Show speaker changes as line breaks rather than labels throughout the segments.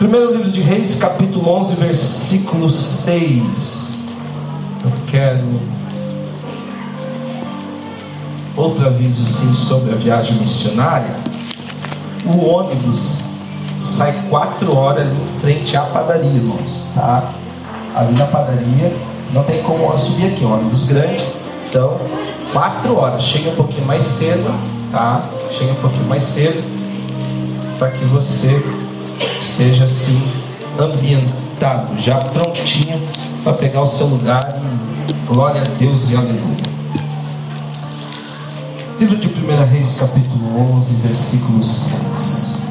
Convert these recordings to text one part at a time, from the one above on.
Primeiro livro de Reis, capítulo 11, versículo 6. Eu quero outro aviso sim sobre a viagem missionária. O ônibus sai quatro horas ali em frente à padaria, irmãos, tá? Ali na padaria, não tem como subir aqui, um ônibus grande. Então, quatro horas. Chega um pouquinho mais cedo, tá? Chega um pouquinho mais cedo para que você esteja assim ambientado, já prontinho para pegar o seu lugar. glória a Deus e aleluia. Livro de 1 Reis, capítulo 11, versículo 6.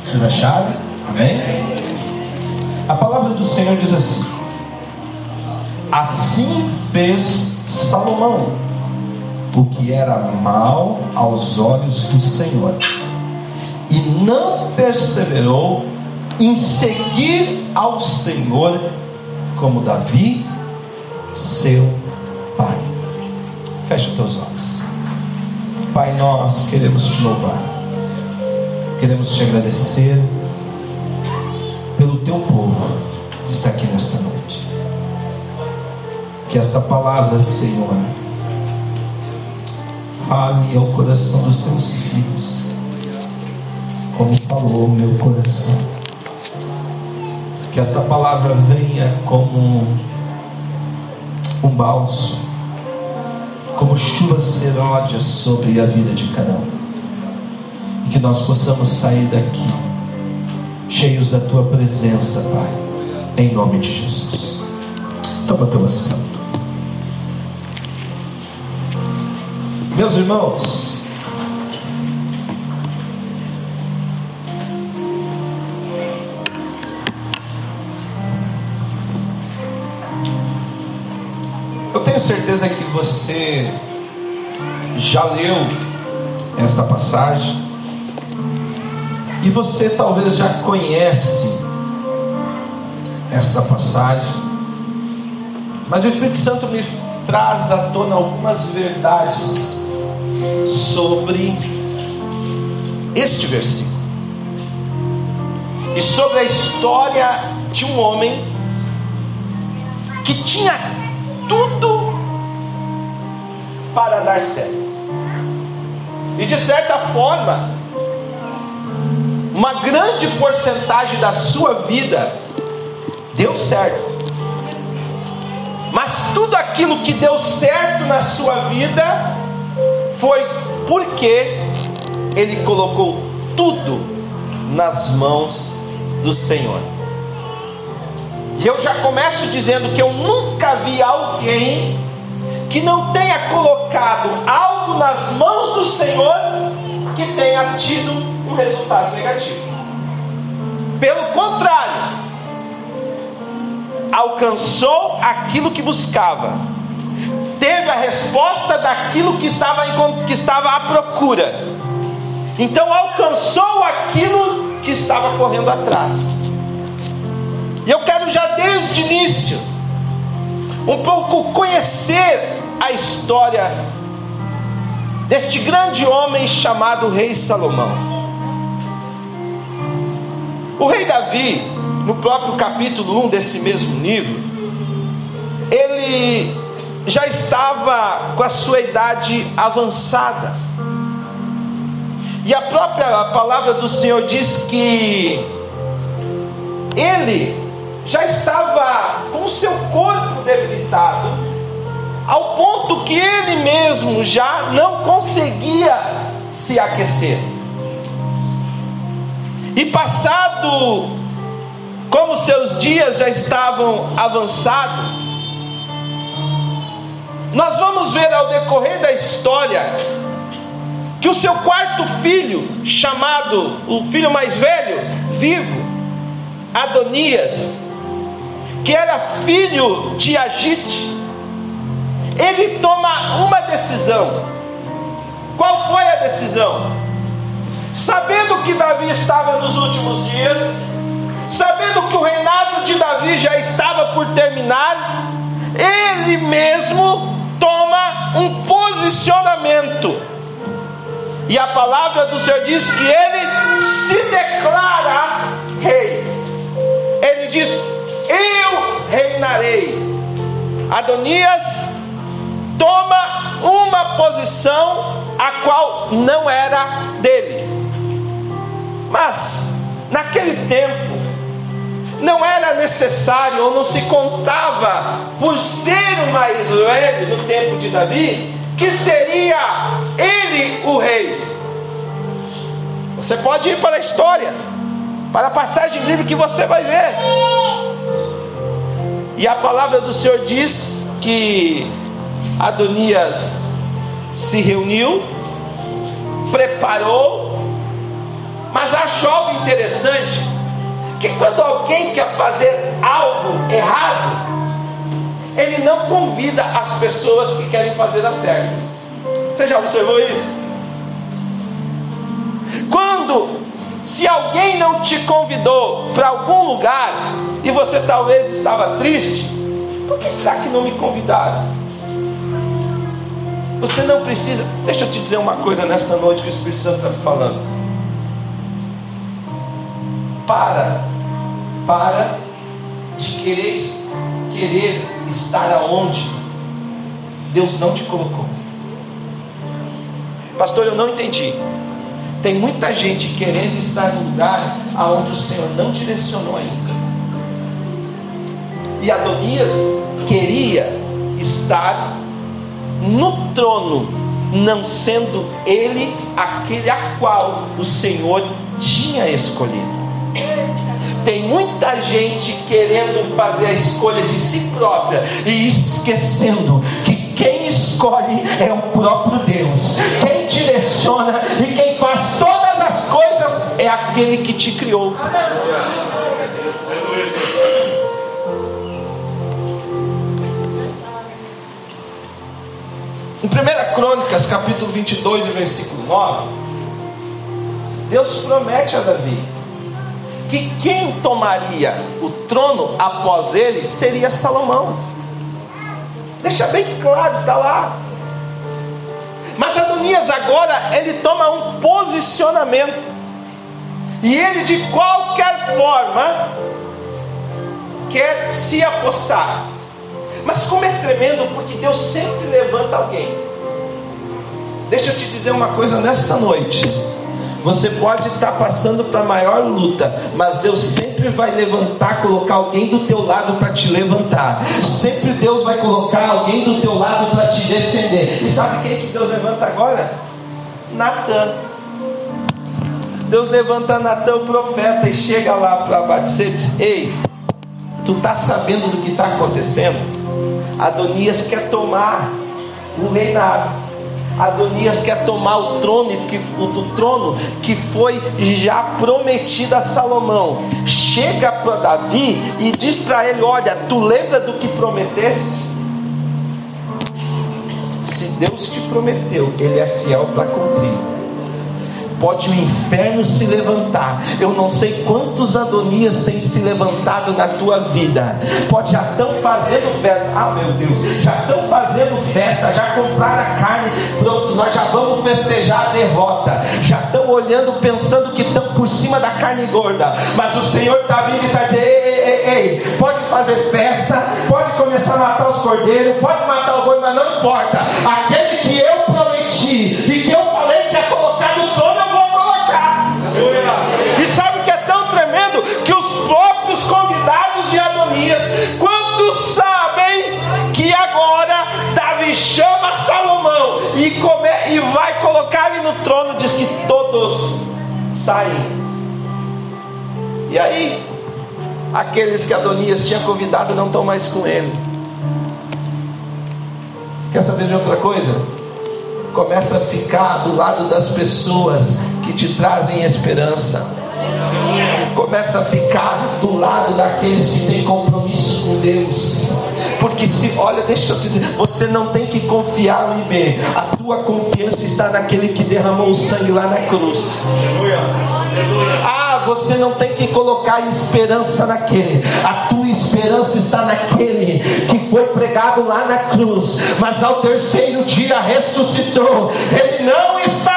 Vocês acharam? Amém? A palavra do Senhor diz assim: Assim fez Salomão o que era mal aos olhos do Senhor, e não perseverou em seguir ao Senhor como Davi, seu pai. Feche os teus olhos. Pai, nós queremos te louvar, queremos te agradecer pelo teu povo que está aqui nesta noite. Que esta palavra, Senhor, fale ao coração dos teus filhos, como falou o meu coração. Que esta palavra venha como um bálsamo, como chuva seródia sobre a vida de cada um. E que nós possamos sair daqui cheios da tua presença, Pai, em nome de Jesus. Toma teu assento. Meus irmãos, eu tenho certeza que você já leu esta passagem e você talvez já conhece esta passagem, mas o Espírito Santo me traz à tona algumas verdades sobre este versículo e sobre a história de um homem que tinha tudo para dar certo. E de certa forma, uma grande porcentagem da sua vida deu certo. Mas tudo aquilo que deu certo na sua vida foi porque ele colocou tudo nas mãos do Senhor. E eu já começo dizendo que eu nunca vi alguém que não tenha colocado algo nas mãos do Senhor que tenha tido um resultado negativo. Pelo contrário, alcançou aquilo que buscava, a resposta daquilo que estava, que estava à procura, então alcançou aquilo que estava correndo atrás. E eu quero já desde o início, um pouco conhecer a história deste grande homem chamado Rei Salomão. O rei Davi, no próprio capítulo 1 desse mesmo livro, ele já estava com a sua idade avançada. E a própria palavra do Senhor diz que ele já estava com o seu corpo debilitado, ao ponto que ele mesmo já não conseguia se aquecer. E passado, como seus dias já estavam avançados, nós vamos ver ao decorrer da história que o seu quarto filho, chamado o filho mais velho, vivo, Adonias, que era filho de Agite, ele toma uma decisão. Qual foi a decisão? Sabendo que Davi estava nos últimos dias, sabendo que o reinado de Davi já estava por terminar, ele mesmo toma um posicionamento. E a palavra do Senhor diz que ele se declara rei. Ele diz: Eu reinarei. Adonias toma uma posição a qual não era dele. Mas naquele tempo não era necessário ou não se contava por ser o mais velho no tempo de Davi que seria ele o rei. Você pode ir para a história, para a passagem livre que você vai ver. E a palavra do Senhor diz que Adonias se reuniu, preparou, mas achou interessante: que quando alguém quer fazer algo errado, ele não convida as pessoas que querem fazer as certas. Você já observou isso? Quando, se alguém não te convidou para algum lugar e você talvez estava triste, por que será que não me convidaram? Você não precisa. Deixa eu te dizer uma coisa nesta noite que o Espírito Santo está me falando. Para, para de querer, querer estar aonde Deus não te colocou. Pastor, eu não entendi. Tem muita gente querendo estar no lugar aonde o Senhor não direcionou ainda. E Adonias queria estar no trono, não sendo ele aquele a qual o Senhor tinha escolhido. Tem muita gente querendo fazer a escolha de si própria e esquecendo que quem escolhe é o próprio Deus. Quem direciona e quem faz todas as coisas é aquele que te criou. Em 1 Crônicas, capítulo 22, versículo 9, Deus promete a Davi que quem tomaria o trono após ele seria Salomão. Deixa bem claro, está lá. Mas Adonias agora ele toma um posicionamento. E ele de qualquer forma quer se apossar. Mas como é tremendo, porque Deus sempre levanta alguém. Deixa eu te dizer uma coisa nesta noite. Você pode estar passando para a maior luta, mas Deus sempre vai levantar, colocar alguém do teu lado para te levantar. Sempre Deus vai colocar alguém do teu lado para te defender. E sabe quem que Deus levanta agora? Natan. Deus levanta Natan, o profeta, e chega lá para Batista e diz: Ei, tu está sabendo do que está acontecendo? Adonias quer tomar o reinado. Adonias quer tomar o trono, que, o trono que foi já prometido a Salomão. Chega para Davi e diz para ele: Olha, tu lembra do que prometeste? Se Deus te prometeu, Ele é fiel para cumprir pode o inferno se levantar. Eu não sei quantos Adonias têm se levantado na tua vida. Pode já estão fazendo festa. Ah, meu Deus, já estão fazendo festa, já compraram a carne. Pronto, nós já vamos festejar a derrota. Já estão olhando, pensando que estão por cima da carne gorda. Mas o Senhor está vindo e está dizendo: ei, ei, ei, pode fazer festa, pode começar a matar os cordeiros, pode matar o boi, mas não importa. Aquele que eu prometi Salomão e, come, e vai colocar ele no trono, diz que todos saem. E aí, aqueles que Adonias tinha convidado não estão mais com ele. Quer saber de outra coisa? Começa a ficar do lado das pessoas que te trazem esperança. Começa a ficar do lado daqueles que têm compromisso com Deus. Porque se, olha, deixa eu te dizer, você não tem que confiar no IB. A tua confiança está naquele que derramou o sangue lá na cruz. Ah, você não tem que colocar esperança naquele. A tua esperança está naquele que foi pregado lá na cruz, mas ao terceiro dia ressuscitou. Ele não está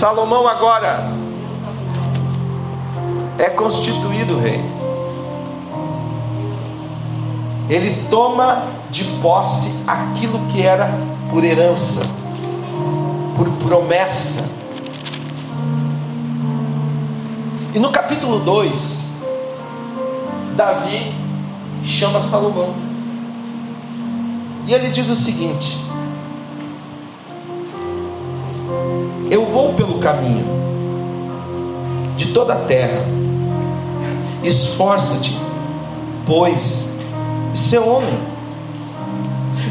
Salomão agora é constituído rei. Ele toma de posse aquilo que era por herança, por promessa. E no capítulo 2, Davi chama Salomão. E ele diz o seguinte: Eu vou pelo caminho de toda a terra. Esforça-te, pois, ser homem,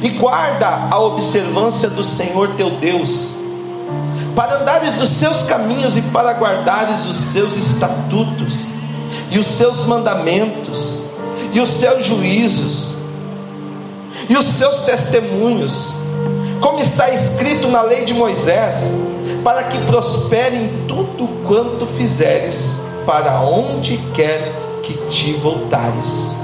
e guarda a observância do Senhor teu Deus, para andares dos seus caminhos e para guardares os seus estatutos, e os seus mandamentos, e os seus juízos, e os seus testemunhos, como está escrito na lei de Moisés, para que prospere em tudo quanto fizeres para onde quer que te voltares,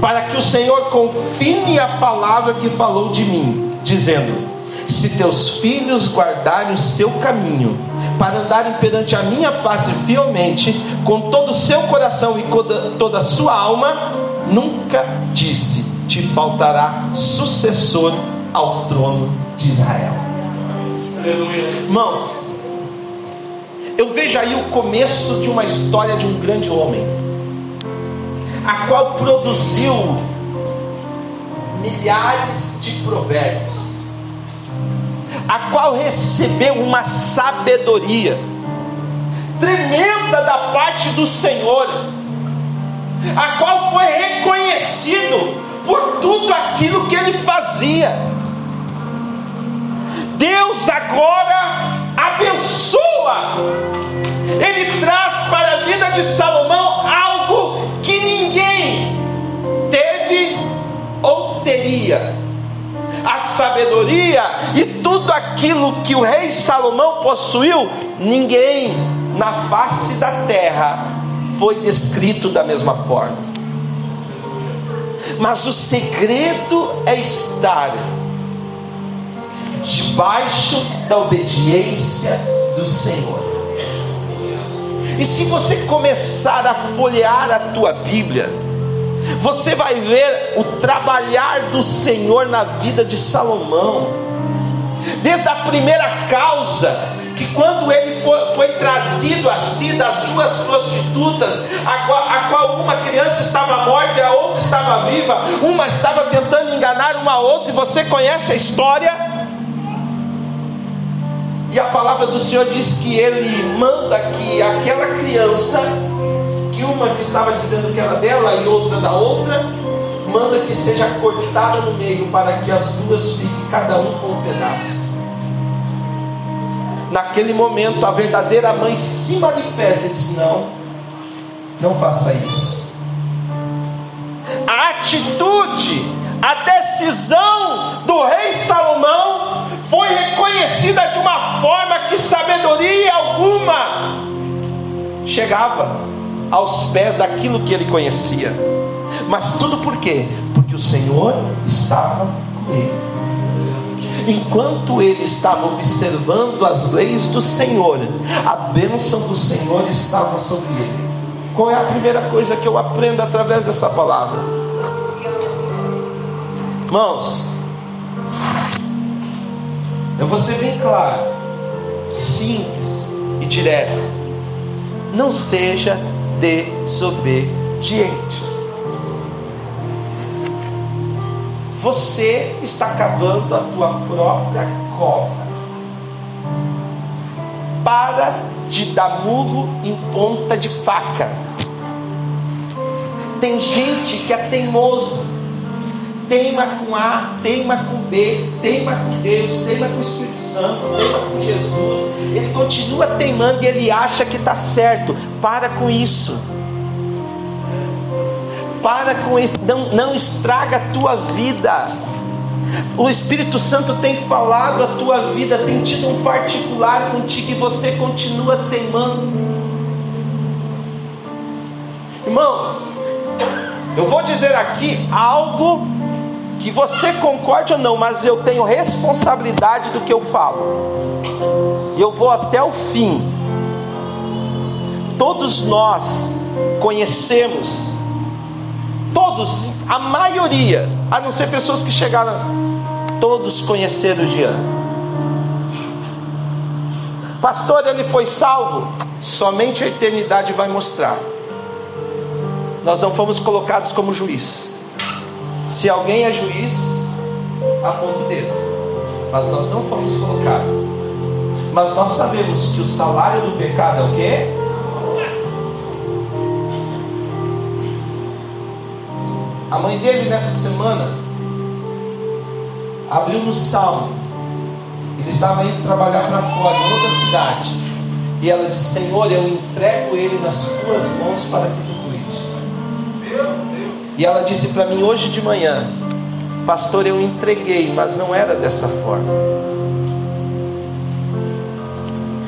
para que o Senhor confirme a palavra que falou de mim, dizendo: Se teus filhos guardarem o seu caminho, para andarem perante a minha face fielmente, com todo o seu coração e toda a sua alma, nunca disse: te faltará sucessor ao trono de Israel. Irmãos, eu vejo aí o começo de uma história de um grande homem, a qual produziu milhares de provérbios, a qual recebeu uma sabedoria tremenda da parte do Senhor, a qual foi reconhecido por tudo aquilo que ele fazia. Deus agora abençoa, ele traz para a vida de Salomão algo que ninguém teve ou teria. A sabedoria e tudo aquilo que o rei Salomão possuiu, ninguém na face da terra foi descrito da mesma forma. Mas o segredo é estar debaixo da obediência do Senhor. E se você começar a folhear a tua Bíblia, você vai ver o trabalhar do Senhor na vida de Salomão, desde a primeira causa, que quando ele foi, foi trazido assim das duas prostitutas, a qual, a qual, uma criança estava morta e a outra estava viva, uma estava tentando enganar uma outra, e você conhece a história. E a palavra do Senhor diz que ele manda que aquela criança, que uma que estava dizendo que era dela e outra da outra, manda que seja cortada no meio para que as duas fiquem cada um com um pedaço. Naquele momento a verdadeira mãe se manifesta e diz: Não, não faça isso. A atitude, a decisão do rei Salomão foi reconhecida de uma forma que sabedoria alguma chegava aos pés daquilo que ele conhecia. Mas tudo por quê? Porque o Senhor estava com ele. Enquanto ele estava observando as leis do Senhor, a bênção do Senhor estava sobre ele. Qual é a primeira coisa que eu aprendo através dessa palavra? Irmãos, eu vou ser bem claro, simples e direto. Não seja desobediente. Você está cavando a tua própria cova. Para de dar murro em ponta de faca. Tem gente que é teimoso teima com A, teima com B, teima com Deus, teima com o Espírito Santo, teima com Jesus. Ele continua teimando e ele acha que está certo. Para com isso. Para com isso. Não, não estraga a tua vida. O Espírito Santo tem falado a tua vida, tem tido um particular contigo e você continua teimando. Irmãos, eu vou dizer aqui algo que você concorde ou não, mas eu tenho responsabilidade do que eu falo. Eu vou até o fim. Todos nós conhecemos, todos, a maioria, a não ser pessoas que chegaram, todos conheceram o Jean. Pastor, ele foi salvo? Somente a eternidade vai mostrar. Nós não fomos colocados como juiz. Se alguém é juiz, aponta o dedo. Mas nós não fomos colocados. Mas nós sabemos que o salário do pecado é o quê? A mãe dele nessa semana abriu no salmo. Ele estava indo trabalhar para fora, em outra cidade. E ela disse: Senhor, eu entrego ele nas tuas mãos para que tu e ela disse para mim hoje de manhã: Pastor, eu entreguei, mas não era dessa forma.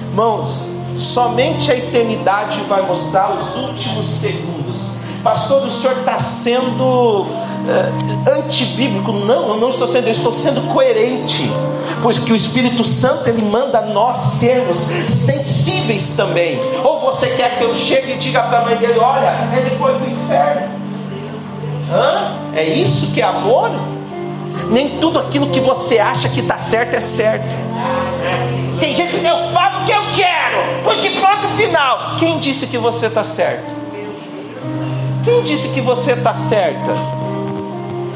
Irmãos, somente a eternidade vai mostrar os últimos segundos. Pastor, o senhor está sendo uh, antibíblico. Não, eu não estou sendo, eu estou sendo coerente. Pois que o Espírito Santo ele manda nós sermos sensíveis também. Ou você quer que eu chegue e diga para a mãe dele: Olha, ele foi para o inferno. Hã? É isso que é amor? Nem tudo aquilo que você acha que está certo é certo. Tem gente que diz, eu falo o que eu quero, porque pronto, final. Quem disse que você está certo? Quem disse que você está certa?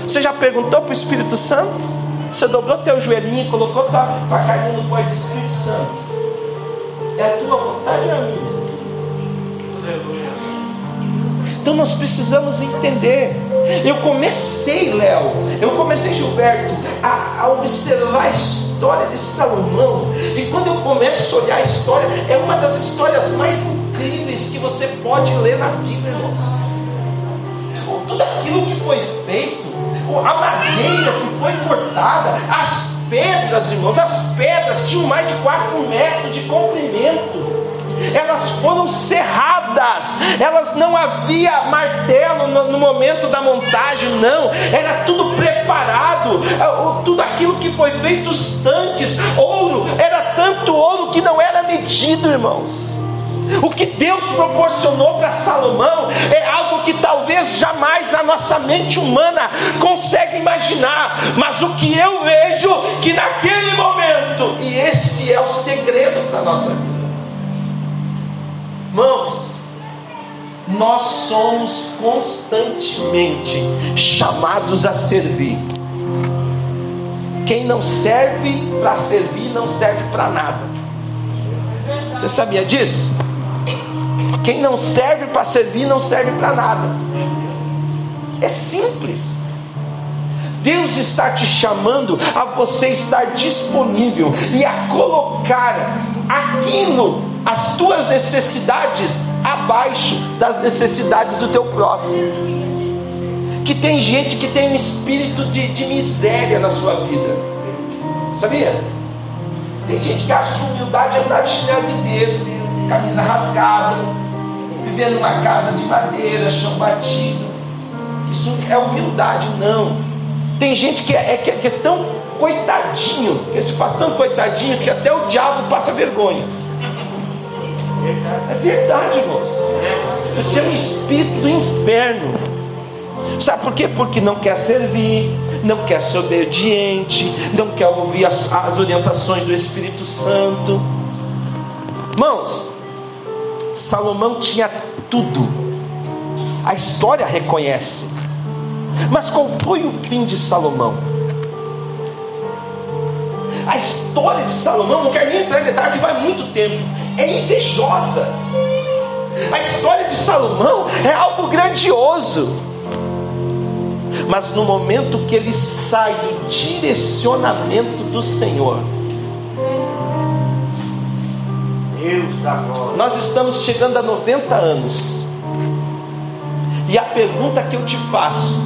Você já perguntou para o Espírito Santo? Você dobrou teu joelhinho e colocou tua, tua carninha no pó de Espírito Santo. É a tua vontade ou é a minha? Então nós precisamos entender. Eu comecei, Léo, eu comecei, Gilberto, a, a, observar a história de Salomão. E quando eu começo a olhar a história, é uma das histórias mais incríveis que você pode ler na Bíblia, irmãos. Tudo aquilo que foi feito, a madeira que foi cortada, as pedras, irmãos, as pedras tinham mais de 4 metros de comprimento elas foram cerradas, elas não havia martelo no, no, momento da montagem, não, era tudo preparado, é, tudo aquilo que foi feito, os tanques, ouro, era tanto ouro que não era medido, irmãos. O que Deus proporcionou para Salomão é algo que talvez jamais a nossa mente humana consegue imaginar, mas o que eu vejo que naquele momento, e esse é o segredo para a nossa vida Irmãos, nós somos constantemente chamados a servir. Quem não serve para servir não serve para nada. Você sabia disso? Quem não serve para servir não serve para nada. É simples. Deus está te chamando a você estar disponível e a colocar aquilo as tuas necessidades abaixo das necessidades do teu próximo. Que tem gente que tem um espírito de, de miséria na sua vida, sabia? Tem gente que acha que humildade é andar de chinelo de dedo, camisa rasgada, viver numa casa de madeira, chão batido. Isso é humildade, não. Tem gente que é, que é, que é tão coitadinho, que se faz tão coitadinho que até o diabo passa vergonha. É verdade, irmãos. Você é um espírito do inferno. Sabe por quê? Porque não quer servir, não quer ser obediente, não quer ouvir as, as orientações do Espírito Santo. Irmãos, Salomão tinha tudo. A história reconhece. Mas qual foi o fim de Salomão? A história de Salomão, não quero nem entrar em detalhe, vai muito tempo é invejosa. A história de Salomão é algo grandioso. Mas no momento que ele sai do direcionamento do Senhor, Deus da glória. Nós estamos chegando a 90 anos. E a pergunta que eu te faço: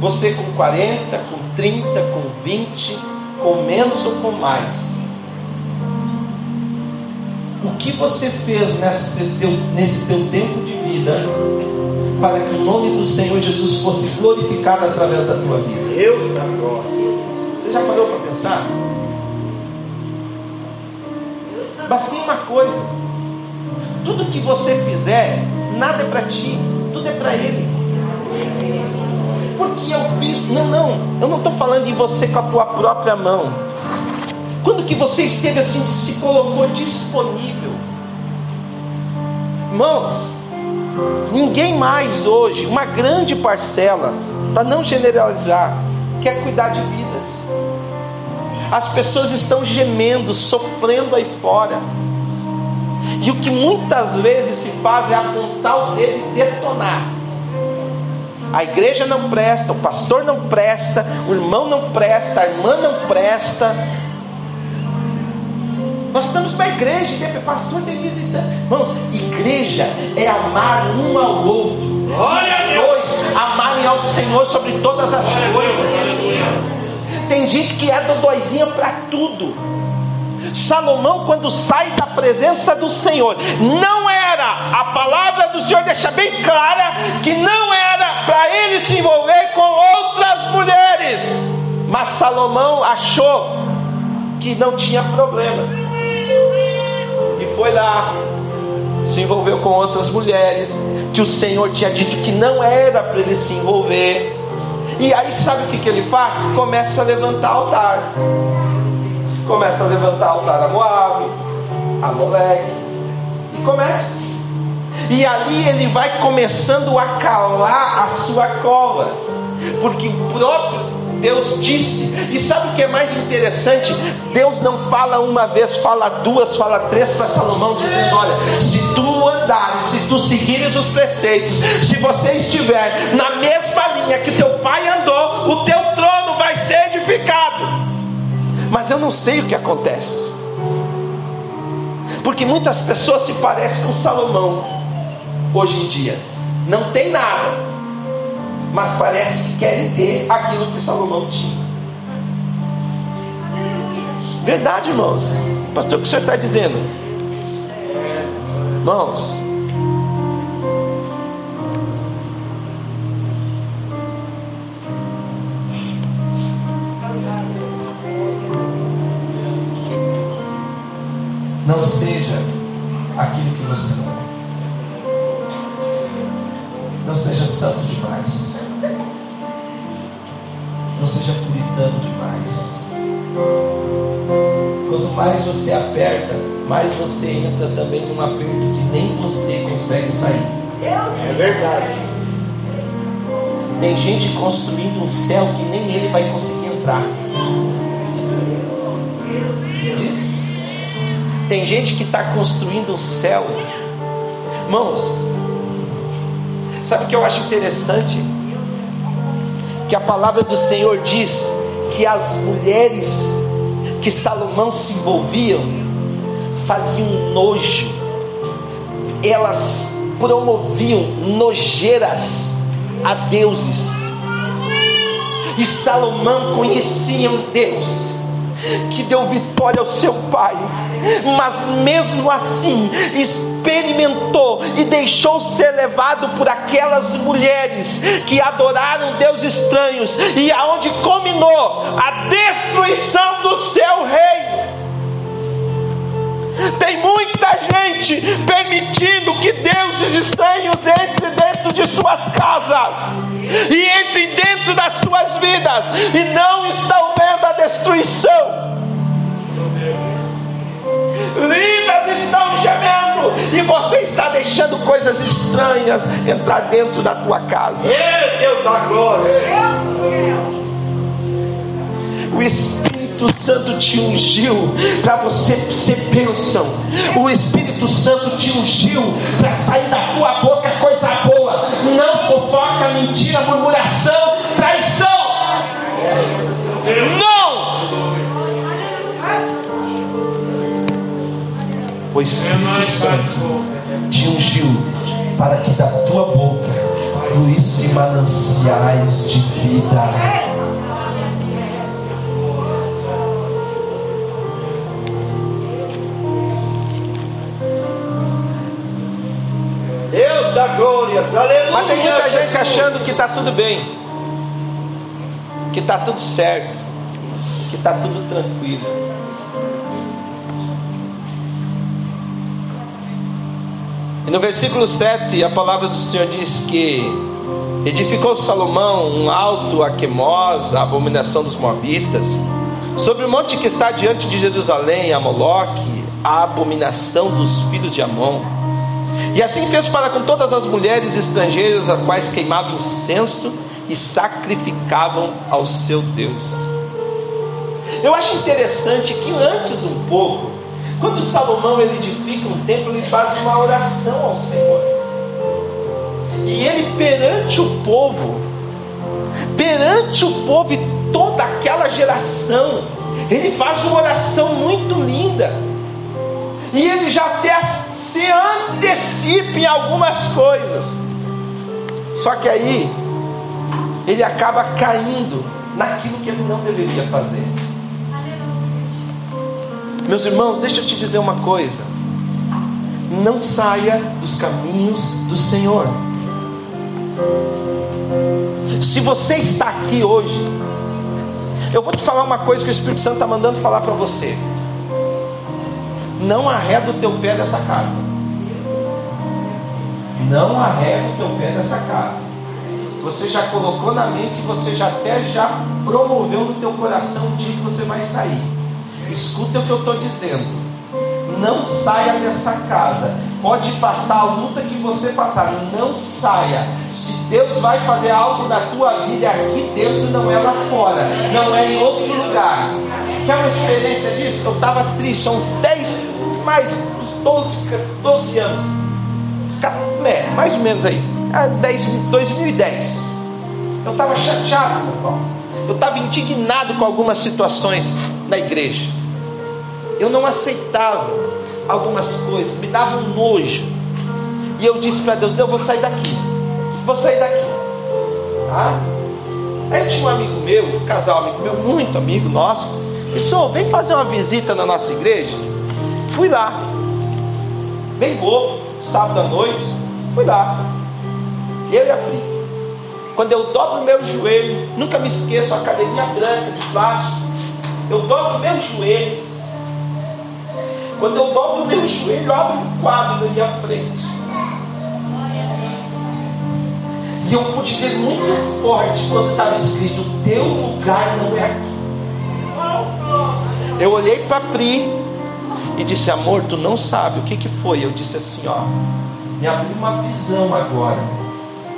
Você com 40, com 30, com 20, com menos ou com mais. O que você fez nesse teu, nesse teu tempo de vida para que o nome do Senhor Jesus fosse glorificado através da tua vida?
Deus da glória.
Você já parou para pensar? Mas tem uma coisa: tudo que você fizer, nada é para ti, tudo é para Ele. Porque eu fiz, não, não, eu não estou falando de você com a tua própria mão. Quando que você esteve assim, se colocou disponível? Irmãos, ninguém mais hoje, uma grande parcela, para não generalizar, quer cuidar de vidas. As pessoas estão gemendo, sofrendo aí fora. E o que muitas vezes se faz é apontar o dedo e detonar. A igreja não presta, o pastor não presta, o irmão não presta, a irmã não presta. Nós estamos para a igreja, e pastor tem visitante. Irmãos, igreja é amar um ao outro.
Glória a Deus.
Dois, amarem ao Senhor sobre todas as coisas. Tem gente que é dodóizinha para tudo. Salomão, quando sai da presença do Senhor, não era, a palavra do Senhor deixa bem clara que não era para ele se envolver com outras mulheres, mas Salomão achou que não tinha problema, foi lá, se envolveu com outras mulheres, que o Senhor tinha dito que não era para ele se envolver. E aí sabe o que, que ele faz? Começa a levantar altar. Começa a levantar altar a Moab, a Moleque. E começa. E ali ele vai começando a calar a sua cova. Porque o próprio Deus disse. E sabe o que é mais interessante? Deus não fala uma vez, fala duas, fala três para Salomão, dizendo: Olha, se tu andares, se tu seguires os preceitos, se você estiver na mesma linha que teu pai andou, o teu trono vai ser edificado. Mas eu não sei o que acontece. Porque muitas pessoas se parecem com Salomão hoje em dia. Não tem nada, mas parece que querem ter aquilo que Salomão tinha. Verdade, irmãos. Pastor, o que o senhor está dizendo? Irmãos, não seja aquilo que você não é. Não seja santo demais. Seja puritano demais. Quanto mais você aperta, mais você entra também num aperto que nem você consegue sair.
É verdade.
Tem gente construindo um céu que nem ele vai conseguir entrar. Tem gente que está construindo um céu. Irmãos, sabe o que eu acho interessante? Que a palavra do Senhor diz que as mulheres que Salomão se envolviam faziam nojo, elas promoviam nojeiras a deuses, e Salomão conhecia um Deus que deu vitória ao seu pai, mas mesmo assim experimentou e deixou ser levado por aquelas mulheres que adoraram Deus estranhos e aonde combinou a destruição do seu reino. Tem muita gente permitindo que deuses estranhos entrem dentro de suas casas e entrem dentro das suas vidas e não estão vendo a destruição. Vidas estão gemendo e você está deixando coisas estranhas entrar dentro da tua casa.
Meu Deus da glória.
O Espírito Santo te ungiu para você ser bênção. O Espírito Santo te ungiu para sair da tua boca coisa boa. Não fofoca, mentira, murmuração, traição. Não! O Espírito Santo te ungiu para que da tua boca fluísse mananciais de vida.
Deus da glória, aleluia.
Mas tem muita gente achando que está tudo bem, que está tudo certo, que está tudo tranquilo. E no versículo 7 a palavra do Senhor diz que edificou Salomão um alto a Quemos, a abominação dos Moabitas, sobre o monte que está diante de Jerusalém, a Moloque, a abominação dos filhos de Amon. E assim fez para com todas as mulheres estrangeiras, a quais queimavam incenso e sacrificavam ao seu Deus. Eu acho interessante que antes um pouco, quando Salomão ele edifica um templo, ele faz uma oração ao Senhor. E ele perante o povo, perante o povo e toda aquela geração, ele faz uma oração muito linda. E ele já até se antecipa em algumas coisas. Só que aí ele acaba caindo naquilo que ele não deveria fazer. Meus irmãos, deixa eu te dizer uma coisa. Não saia dos caminhos do Senhor. Se você está aqui hoje, eu vou te falar uma coisa que o Espírito Santo está mandando falar para você. Não arreda o teu pé dessa casa. Não arreda o teu pé dessa casa. Você já colocou na mente, você já até já promoveu no teu coração o dia que você vai sair. Escuta o que eu estou dizendo. Não saia dessa casa. Pode passar a luta que você passar. Não saia. Se Deus vai fazer algo na tua vida é aqui dentro, não é lá fora. Não é em outro lugar. Quer uma experiência disso? Eu estava triste há uns 10, mais uns 12, 12 anos. É, mais ou menos aí. 10, 2010. Eu estava chateado, meu irmão. Eu estava indignado com algumas situações na igreja. Eu não aceitava algumas coisas, me dava um nojo. E eu disse para Deus: Deus, eu vou sair daqui. Vou sair daqui. Ah? Aí tinha um amigo meu, um casal amigo meu, muito amigo nosso. Oh, vem fazer uma visita na nossa igreja. Fui lá. Bem bobo, sábado à noite. Fui lá. Eu e a Pri. Quando eu dobro meu joelho, nunca me esqueço, a cadeirinha branca de plástico. Eu dobro meu joelho. Quando eu dobro meu joelho, abro um quadro na minha frente. E eu pude ver muito forte quando estava escrito: Teu lugar não é aqui. Eu olhei para Pri e disse: Amor, tu não sabe o que, que foi. Eu disse assim: Ó, me abriu uma visão agora,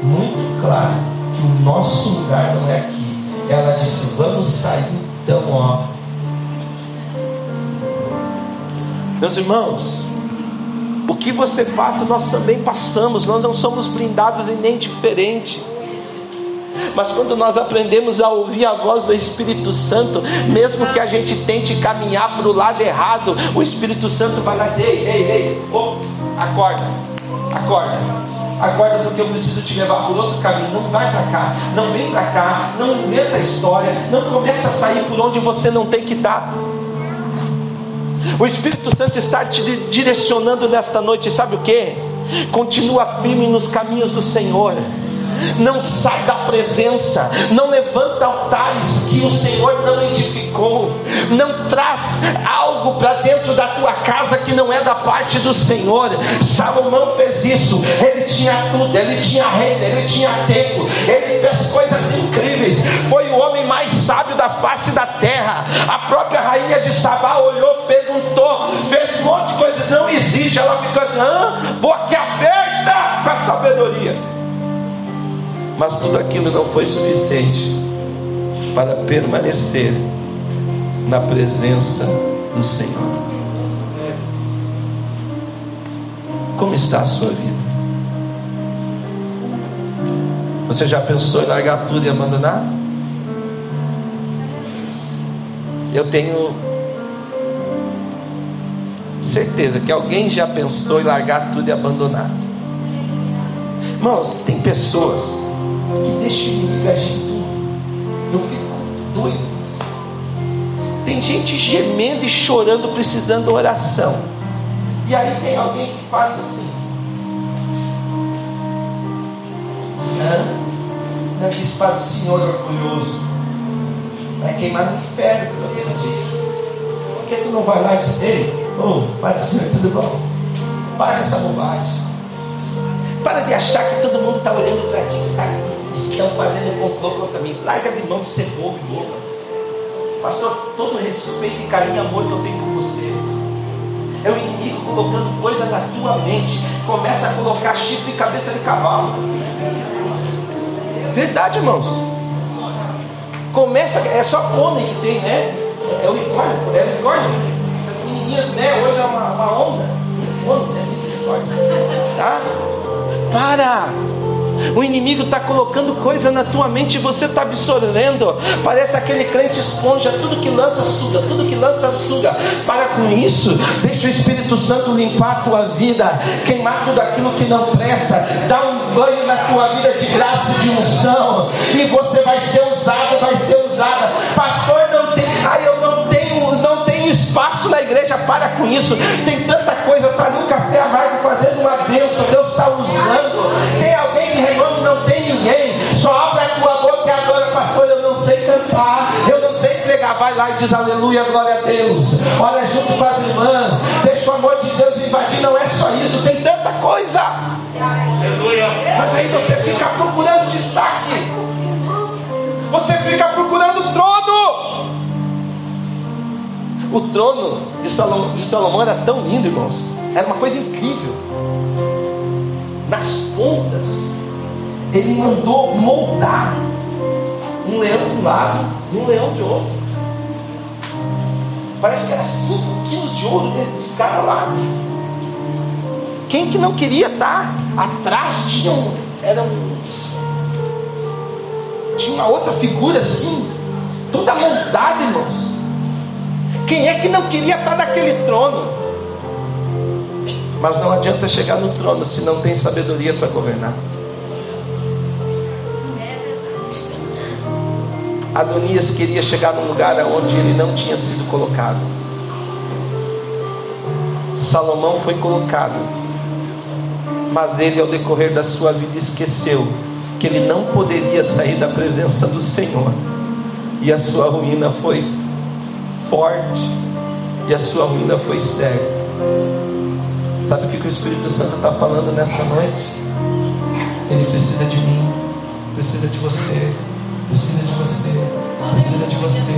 muito clara, que o nosso lugar não é aqui. Ela disse: Vamos sair então, ó. Meus irmãos, o que você passa, nós também passamos, nós não somos blindados e nem diferente. Mas quando nós aprendemos a ouvir a voz do Espírito Santo, mesmo que a gente tente caminhar para o lado errado, o Espírito Santo vai lá dizer: ei, ei, ei, oh, acorda, acorda, acorda, porque eu preciso te levar por outro caminho. Não vai para cá, não vem para cá, não inventa a história, não começa a sair por onde você não tem que estar. O Espírito Santo está te direcionando nesta noite, sabe o que? Continua firme nos caminhos do Senhor não sai da presença, não levanta altares que o Senhor não edificou, não traz algo para dentro da tua casa que não é da parte do Senhor. Salomão fez isso, ele tinha tudo, ele tinha reino, ele tinha templo, ele fez coisas incríveis, foi o homem mais sábio da face da terra. A própria rainha de Sabá olhou, perguntou, fez um monte de coisas, não existe. Ela ficou assim, ah, boca mas tudo aquilo não foi suficiente para permanecer na presença do Senhor. Como está a sua vida? Você já pensou em largar tudo e abandonar? Eu tenho certeza que alguém já pensou em largar tudo e abandonar. Irmãos, tem pessoas que deixa o inimigo agir tudo. Eu fico doido. Tem gente gemendo e chorando, precisando de oração. E aí tem alguém que faz assim. Não, não quis para o Senhor orgulhoso. Vai queimar no inferno, pelo ele diz. Por que tu não vai lá e diz, ei, ô, oh, Senhor, tudo bom? Para com essa bobagem. Para de achar que todo mundo está olhando para ti, cara, estão fazendo complô contra mim. Larga de mão de ser bobo e boba. Pastor, todo respeito e carinho e amor que eu tenho por você. É o inimigo colocando coisa na tua mente. Começa a colocar chifre e cabeça de cavalo. Verdade, irmãos. Começa, é só pônei que tem, né? É o unicórnio, é o unicórnio. As menininhas, né? Hoje é uma, uma onda. Unicórnio, né? Misericórdia. Tá? Para! O inimigo está colocando coisa na tua mente e você está absorvendo. Parece aquele crente esponja, tudo que lança suga, tudo que lança suga. Para com isso, deixa o Espírito Santo limpar a tua vida, queimar tudo aquilo que não presta, dar um banho na tua vida de graça e de unção, e você vai ser usado, vai ser usada. Pastor, não tem, ai, eu não tenho, não tenho espaço na igreja, para com isso. Tem tanta coisa para no café amargo fazendo uma bênção, Deus está usando. Reclama não tem ninguém. Só abre a tua boca e adora, pastor. Eu não sei cantar, eu não sei pregar. Vai lá e diz aleluia, glória a Deus. Olha junto com as irmãs, deixa o amor de Deus invadir. Não é só isso, tem tanta coisa. Aleluia. Mas aí você fica procurando destaque. Você fica procurando trono. O trono de Salomão, de Salomão era tão lindo, irmãos. Era uma coisa incrível. Nas pontas, ele mandou moldar um leão de um lado e um leão de outro. Parece que era 5 quilos de ouro de cada lado. Quem que não queria estar atrás tinha um, era um, tinha uma outra figura assim, toda moldada, irmãos. Quem é que não queria estar naquele trono? Mas não adianta chegar no trono se não tem sabedoria para governar. Adonias queria chegar num lugar onde ele não tinha sido colocado. Salomão foi colocado, mas ele, ao decorrer da sua vida, esqueceu que ele não poderia sair da presença do Senhor, e a sua ruína foi forte, e a sua ruína foi certa. Sabe o que o Espírito Santo está falando nessa noite? Ele precisa de mim, precisa de você, precisa de você, precisa de você,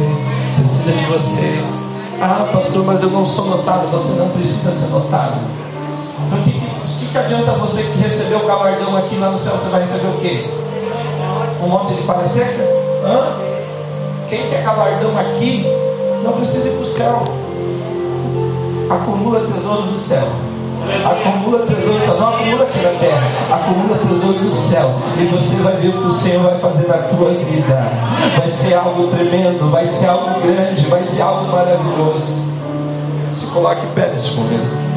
precisa de você. Ah, pastor, mas eu não sou notado. Você não precisa ser notado. Por que, que, que adianta você que recebeu o galardão aqui lá no céu? Você vai receber o quê? Um monte de parecer? Hã? Quem quer galardão aqui não precisa ir para o céu. Acumula tesouro do céu acumula tesouros, não acumula aqui na terra, acumula tesouros do céu, e você vai ver o que o Senhor vai fazer na tua vida. Vai ser algo tremendo, vai ser algo grande, vai ser algo maravilhoso. Se coloque em pé nesse momento.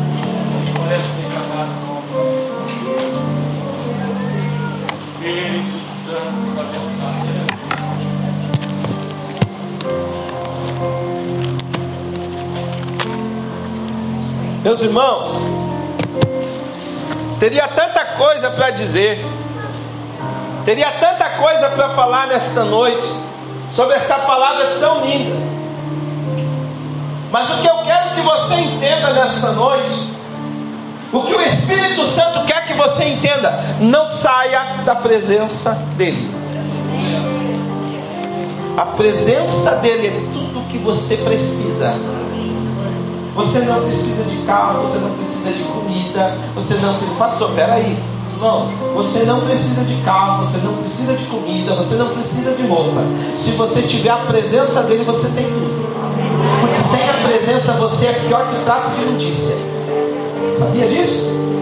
Meus irmãos, Teria tanta coisa para dizer, teria tanta coisa para falar nesta noite, sobre essa palavra tão linda. Mas o que eu quero que você entenda nesta noite, o que o Espírito Santo quer que você entenda, não saia da presença dEle. A presença dEle é tudo o que você precisa. Você não precisa de carro, você não precisa de comida, você não precisa. Pastor, peraí. Irmãos, você não precisa de carro, você não precisa de comida, você não precisa de roupa. Se você tiver a presença dele, você tem tudo. Porque sem a presença você é pior que tráfico de notícia. Sabia disso?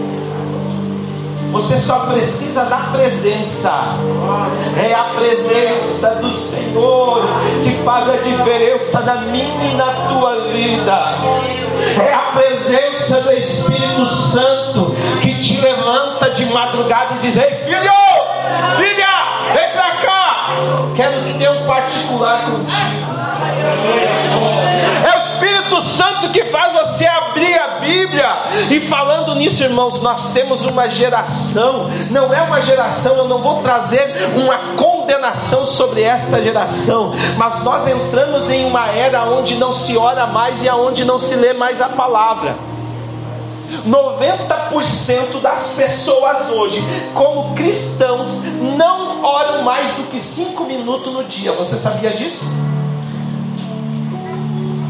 Você só precisa da presença. É a presença do Senhor que faz a diferença na minha e na tua vida. É a presença do Espírito Santo que te levanta de madrugada e diz: Ei, filho, filha, quero ter um particular contigo. É o Espírito Santo que faz E falando nisso, irmãos, nós temos uma geração, não é uma geração, eu não vou trazer uma condenação sobre esta geração, mas nós entramos em uma era onde não se ora mais e aonde não se lê mais a palavra. 90% das pessoas hoje, como cristãos, não oram mais do que 5 minutos no dia. Você sabia disso?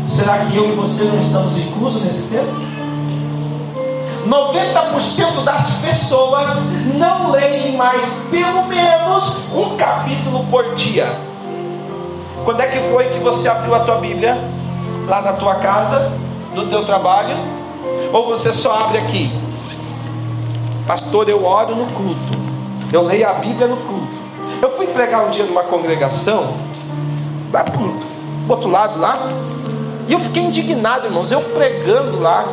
Será que eu e você não estamos inclusos nesse tempo? 90% das pessoas não leem mais pelo menos um capítulo por dia. Quando é que foi que você abriu a tua Bíblia? Lá na tua casa, no teu trabalho? Ou você só abre aqui? Pastor, eu oro no culto. Eu leio a Bíblia no culto. Eu fui pregar um dia numa congregação, lá pro outro lado lá, e eu fiquei indignado, irmãos, eu pregando lá.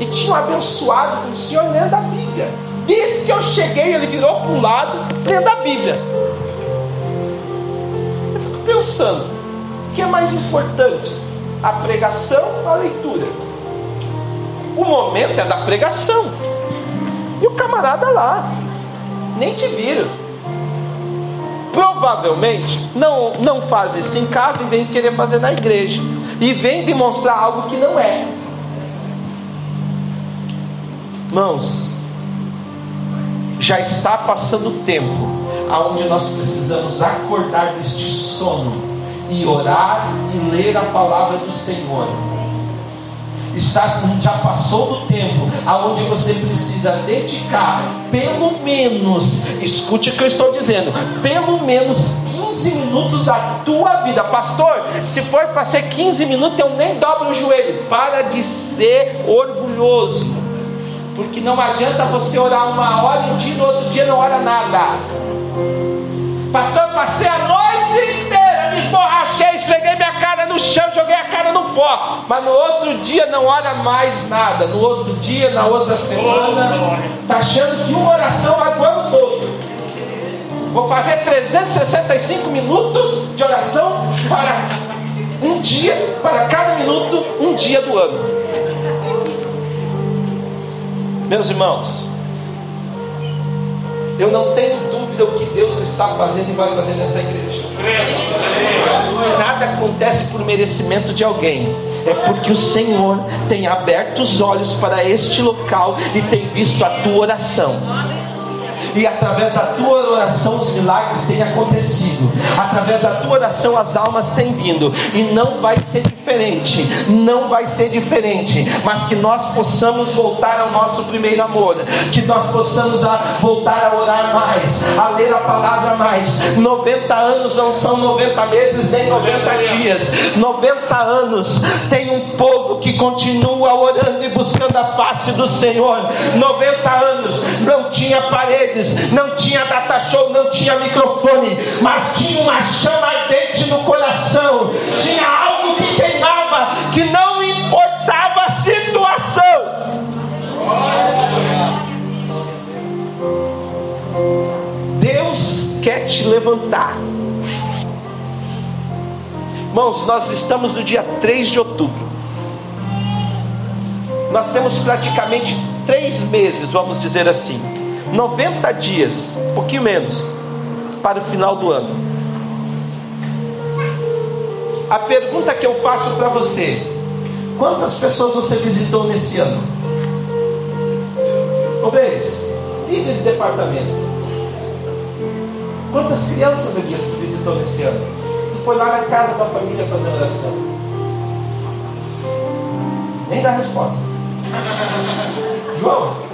E tinha um abençoado com o Senhor lendo a Bíblia. Desde que eu cheguei, ele virou para um lado, lendo a Bíblia. Eu fico pensando, o que é mais importante? A pregação ou a leitura? O momento é da pregação. E o camarada lá, nem te viram provavelmente não, não faz isso em casa e vem querer fazer na igreja. E vem demonstrar algo que não é. Irmãos, já está passando o tempo aonde nós precisamos acordar deste sono e orar e ler a palavra do Senhor está, já passou do tempo aonde você precisa dedicar pelo menos, escute o que eu estou dizendo, pelo menos 15 minutos da tua vida, pastor. Se for para ser 15 minutos, eu nem dobro o joelho. Para de ser orgulhoso, porque não adianta você orar uma hora um dia e no outro dia não ora nada. Pastor, passei a noite inteira, me esborrachei, esfreguei minha cara no chão, joguei a cara no pó. Mas no outro dia não ora mais nada. No outro dia, na outra semana, está achando que uma oração vai o ano todo. Vou fazer 365 minutos de oração para um dia, para cada minuto, um dia do ano. Meus irmãos, eu não tenho dúvida o que Deus está fazendo e vai fazer nessa igreja. Nada acontece por merecimento de alguém. É porque o Senhor tem aberto os olhos para este local e tem visto a tua oração e através da tua oração os milagres têm acontecido, através da tua oração as almas têm vindo, e não vai ser diferente, não vai ser diferente, mas que nós possamos voltar ao nosso primeiro amor, que nós possamos a, voltar a orar mais, a ler a palavra mais. 90 anos não são 90 meses nem 90 dias, 90 anos tem um povo que continua orando e buscando a face do Senhor. 90 anos não tinha paredes não tinha data show, não tinha microfone, mas tinha uma chama ardente no coração, tinha algo que queimava, que não importava a situação. Deus quer te levantar. Irmãos, nós estamos no dia 3 de outubro. Nós temos praticamente três meses, vamos dizer assim 90 dias, um pouquinho menos, para o final do ano. A pergunta que eu faço para você: quantas pessoas você visitou nesse ano? Obreiros, líderes de departamento. Quantas crianças eu disse visitou nesse ano? Tu foi lá na casa da família fazer oração. Nem dá resposta. João,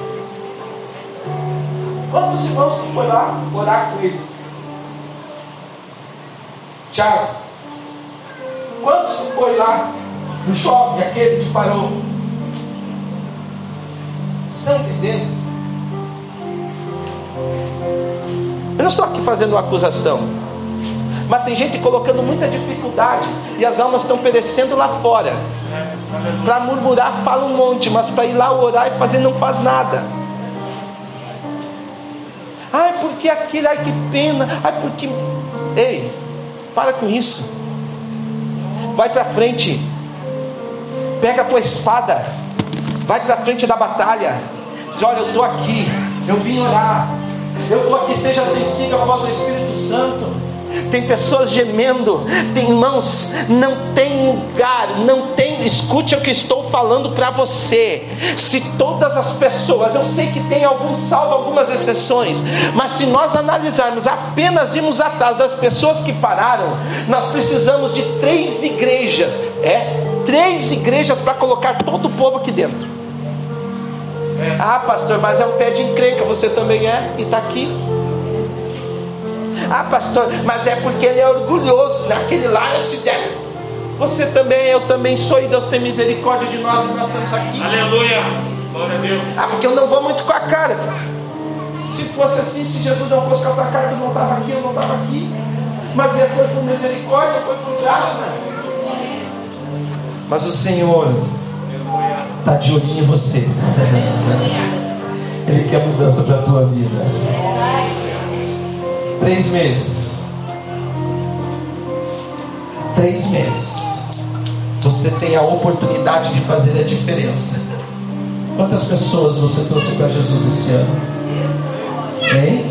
Quantos irmãos que foi lá orar com eles? Tiago, quantos que foi lá no shopping, aquele que parou? Estão entendendo? Eu não estou aqui fazendo uma acusação, mas tem gente colocando muita dificuldade e as almas estão perecendo lá fora. Para murmurar, fala um monte, mas para ir lá orar e fazer, não faz nada. Porque aquele, ai que pena, ai porque Ei, para com isso. Vai para frente. Pega a tua espada. Vai para frente da batalha. Diz: Olha, eu estou aqui. Eu vim orar. Eu estou aqui. Seja sensível à voz do Espírito Santo tem pessoas gemendo, tem irmãos, não tem lugar, não tem, escute o que estou falando para você. Se todas as pessoas, eu sei que tem alguns salvo, algumas exceções, mas se nós analisarmos apenas irmos atrás das pessoas que pararam, nós precisamos de três igrejas, é, três igrejas para colocar todo o povo aqui dentro. Ah, pastor, mas é um pé de encrenca, você também é, e está aqui. Ah, pastor, mas é porque ele é orgulhoso. Naquele lá eu se desce. Você também, eu também sou, e Deus tem misericórdia de nós e nós estamos aqui.
Aleluia. Glória a Deus.
Ah, porque eu não vou muito com a cara. Se fosse assim, se Jesus não fosse com a tua cara, tu não estava aqui, eu não estava aqui. Mas ele foi por misericórdia, foi por graça. Mas o Senhor está de olhinho em você. Ele quer mudança para a tua vida. Três meses. Três meses. Você tem a oportunidade de fazer a diferença. Quantas pessoas você trouxe para Jesus esse ano? Hein?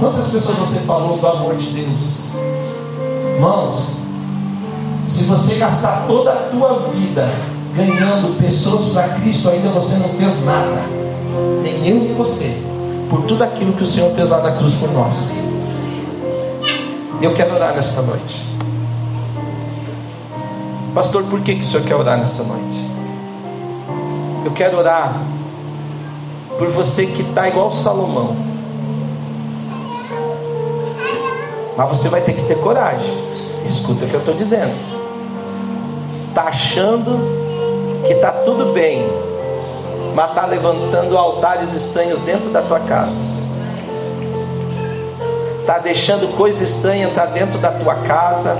Quantas pessoas você falou do amor de Deus? Irmãos, se você gastar toda a tua vida ganhando pessoas para Cristo, ainda você não fez nada. Nem eu nem você por tudo aquilo que o Senhor fez lá na cruz por nós. Eu quero orar nessa noite. Pastor, por que, que o Senhor quer orar nessa noite? Eu quero orar por você que está igual Salomão. Mas você vai ter que ter coragem. Escuta o que eu estou dizendo. Está achando que está tudo bem mas está levantando altares estranhos dentro da tua casa. Está deixando coisa estranha entrar dentro da tua casa.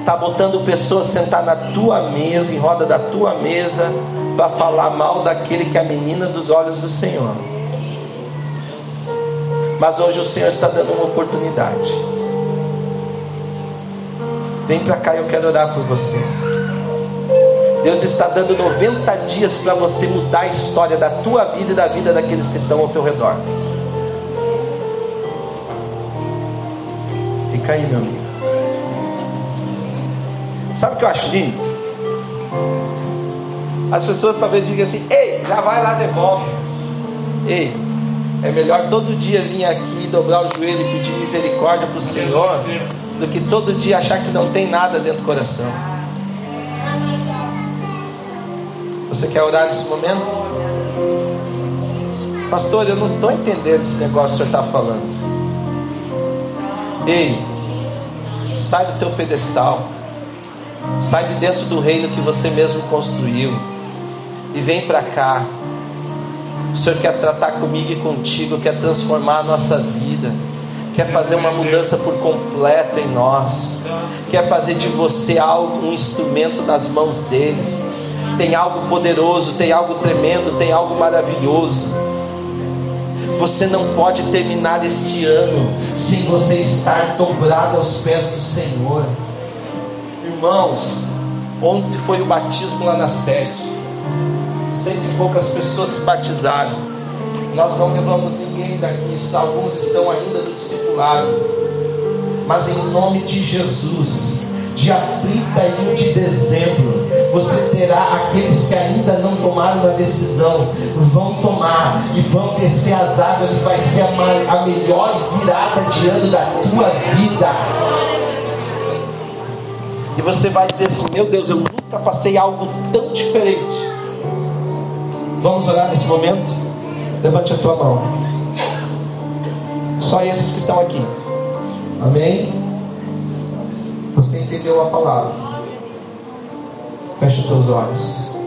Está botando pessoas sentar na tua mesa, em roda da tua mesa, para falar mal daquele que é a menina dos olhos do Senhor. Mas hoje o Senhor está dando uma oportunidade. Vem para cá, eu quero orar por você. Deus está dando 90 dias para você mudar a história da tua vida e da vida daqueles que estão ao teu redor. Fica aí, meu amigo. Sabe o que eu lindo? As pessoas talvez digam assim: Ei, já vai lá, devolve. Ei, é melhor todo dia vir aqui, dobrar o joelho e pedir misericórdia para o Senhor, do que todo dia achar que não tem nada dentro do coração. Você quer orar nesse momento? Pastor, eu não estou entendendo esse negócio que o senhor está falando. Ei, sai do teu pedestal. Sai de dentro do reino que você mesmo construiu. E vem para cá. O Senhor quer tratar comigo e contigo, quer transformar a nossa vida, quer fazer uma mudança por completo em nós, quer fazer de você algo, um instrumento nas mãos dEle tem algo poderoso, tem algo tremendo, tem algo maravilhoso. Você não pode terminar este ano sem você estar dobrado aos pés do Senhor. Irmãos, ontem foi o batismo lá na sede. Cento e poucas pessoas se batizaram. Nós não levamos ninguém daqui, alguns estão ainda no discipulado. Mas em nome de Jesus, dia 31 de dezembro, você terá aqueles que ainda não tomaram a decisão, vão tomar e vão descer as águas, e vai ser a, a melhor virada de ano da tua vida. E você vai dizer assim: Meu Deus, eu nunca passei algo tão diferente. Vamos orar nesse momento? Levante a tua mão. Só esses que estão aqui. Amém? Você entendeu a palavra? Feche os teus olhos.